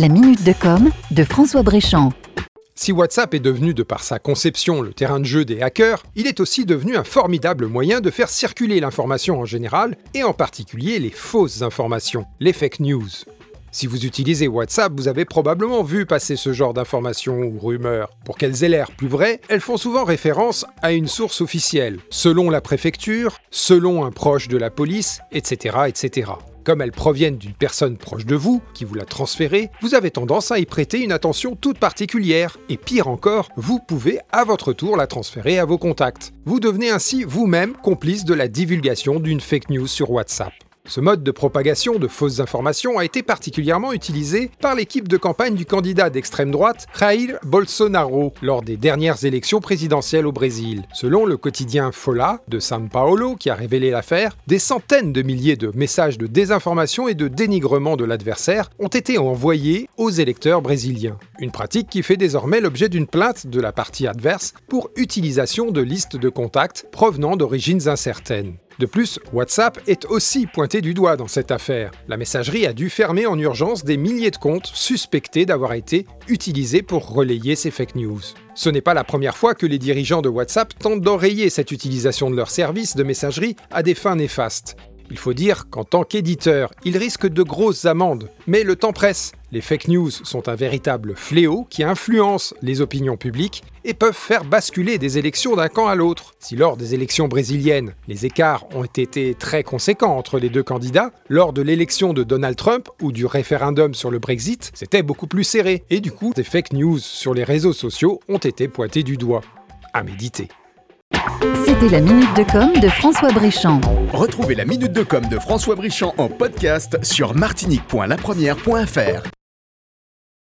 La minute de com de François Bréchamp. Si WhatsApp est devenu de par sa conception le terrain de jeu des hackers, il est aussi devenu un formidable moyen de faire circuler l'information en général et en particulier les fausses informations, les fake news. Si vous utilisez WhatsApp, vous avez probablement vu passer ce genre d'informations ou rumeurs. Pour qu'elles aient l'air plus vraies, elles font souvent référence à une source officielle, selon la préfecture, selon un proche de la police, etc. etc. Comme elles proviennent d'une personne proche de vous, qui vous l'a transférée, vous avez tendance à y prêter une attention toute particulière. Et pire encore, vous pouvez à votre tour la transférer à vos contacts. Vous devenez ainsi vous-même complice de la divulgation d'une fake news sur WhatsApp. Ce mode de propagation de fausses informations a été particulièrement utilisé par l'équipe de campagne du candidat d'extrême droite Jair Bolsonaro lors des dernières élections présidentielles au Brésil. Selon le quotidien Folha de São Paulo, qui a révélé l'affaire, des centaines de milliers de messages de désinformation et de dénigrement de l'adversaire ont été envoyés aux électeurs brésiliens. Une pratique qui fait désormais l'objet d'une plainte de la partie adverse pour utilisation de listes de contacts provenant d'origines incertaines. De plus, WhatsApp est aussi pointé du doigt dans cette affaire. La messagerie a dû fermer en urgence des milliers de comptes suspectés d'avoir été utilisés pour relayer ces fake news. Ce n'est pas la première fois que les dirigeants de WhatsApp tentent d'enrayer cette utilisation de leur service de messagerie à des fins néfastes. Il faut dire qu'en tant qu'éditeur, il risque de grosses amendes. Mais le temps presse. Les fake news sont un véritable fléau qui influence les opinions publiques et peuvent faire basculer des élections d'un camp à l'autre. Si lors des élections brésiliennes, les écarts ont été très conséquents entre les deux candidats, lors de l'élection de Donald Trump ou du référendum sur le Brexit, c'était beaucoup plus serré. Et du coup, des fake news sur les réseaux sociaux ont été pointés du doigt. À méditer. C'était la minute de com de François Bréchamp. Retrouvez la minute de com de François Bréchamp en podcast sur martinique.lapremière.fr.